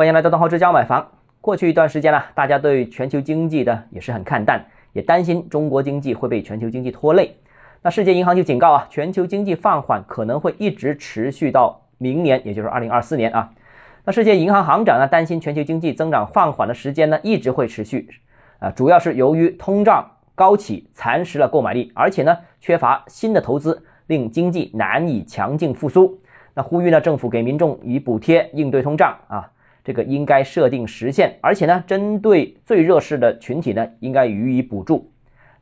欢迎来到东浩之家买房。过去一段时间呢，大家对全球经济的也是很看淡，也担心中国经济会被全球经济拖累。那世界银行就警告啊，全球经济放缓可能会一直持续到明年，也就是二零二四年啊。那世界银行行长呢，担心全球经济增长放缓的时间呢，一直会持续啊，主要是由于通胀高企蚕食了购买力，而且呢，缺乏新的投资，令经济难以强劲复苏。那呼吁呢，政府给民众以补贴应对通胀啊。这个应该设定时限，而且呢，针对最弱势的群体呢，应该予以补助。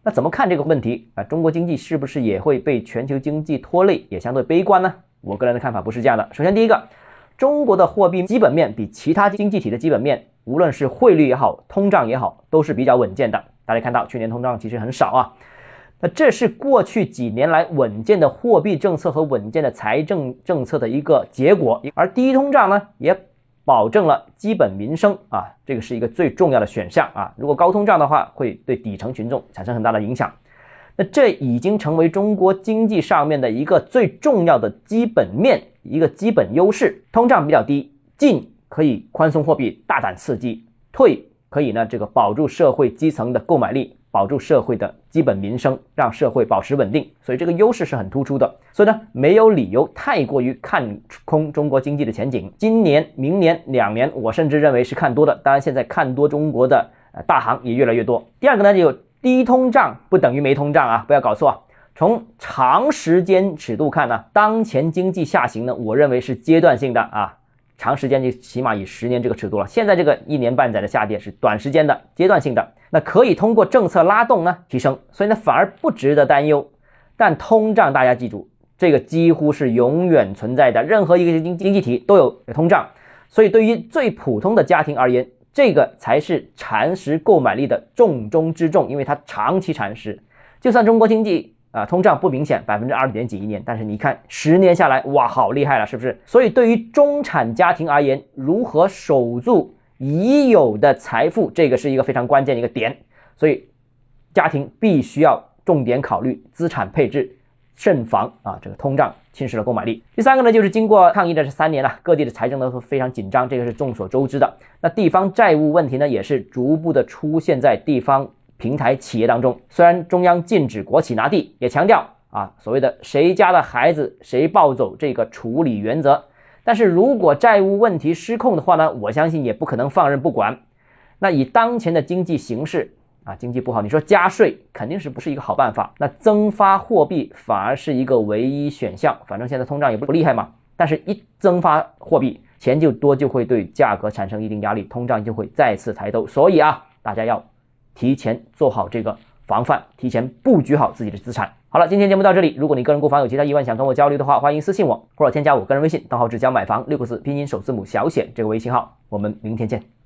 那怎么看这个问题啊？中国经济是不是也会被全球经济拖累，也相对悲观呢？我个人的看法不是这样的。首先，第一个，中国的货币基本面比其他经济体的基本面，无论是汇率也好，通胀也好，都是比较稳健的。大家看到去年通胀其实很少啊，那这是过去几年来稳健的货币政策和稳健的财政政策的一个结果。而低通胀呢，也。保证了基本民生啊，这个是一个最重要的选项啊。如果高通胀的话，会对底层群众产生很大的影响。那这已经成为中国经济上面的一个最重要的基本面，一个基本优势。通胀比较低，进可以宽松货币，大胆刺激；退可以呢，这个保住社会基层的购买力。保住社会的基本民生，让社会保持稳定，所以这个优势是很突出的。所以呢，没有理由太过于看空中国经济的前景。今年、明年两年，我甚至认为是看多的。当然，现在看多中国的大行也越来越多。第二个呢，就低通胀不等于没通胀啊，不要搞错。从长时间尺度看呢，当前经济下行呢，我认为是阶段性的啊。长时间就起码以十年这个尺度了，现在这个一年半载的下跌是短时间的阶段性的，那可以通过政策拉动呢提升，所以呢反而不值得担忧。但通胀大家记住，这个几乎是永远存在的，任何一个经经济体都有通胀，所以对于最普通的家庭而言，这个才是蚕食购买力的重中之重，因为它长期蚕食，就算中国经济。啊，通胀不明显，百分之二点几一年，但是你看十年下来，哇，好厉害了，是不是？所以对于中产家庭而言，如何守住已有的财富，这个是一个非常关键的一个点。所以家庭必须要重点考虑资产配置，慎防啊这个通胀侵蚀了购买力。第三个呢，就是经过抗疫的这三年了，各地的财政都非常紧张，这个是众所周知的。那地方债务问题呢，也是逐步的出现在地方。平台企业当中，虽然中央禁止国企拿地，也强调啊所谓的谁家的孩子谁抱走这个处理原则，但是如果债务问题失控的话呢，我相信也不可能放任不管。那以当前的经济形势啊，经济不好，你说加税肯定是不是一个好办法？那增发货币反而是一个唯一选项。反正现在通胀也不厉害嘛，但是一增发货币，钱就多，就会对价格产生一定压力，通胀就会再次抬头。所以啊，大家要。提前做好这个防范，提前布局好自己的资产。好了，今天节目到这里。如果你个人购房有其他疑问，想跟我交流的话，欢迎私信我或者添加我个人微信，账号只教买房六个字拼音首字母小写这个微信号。我们明天见。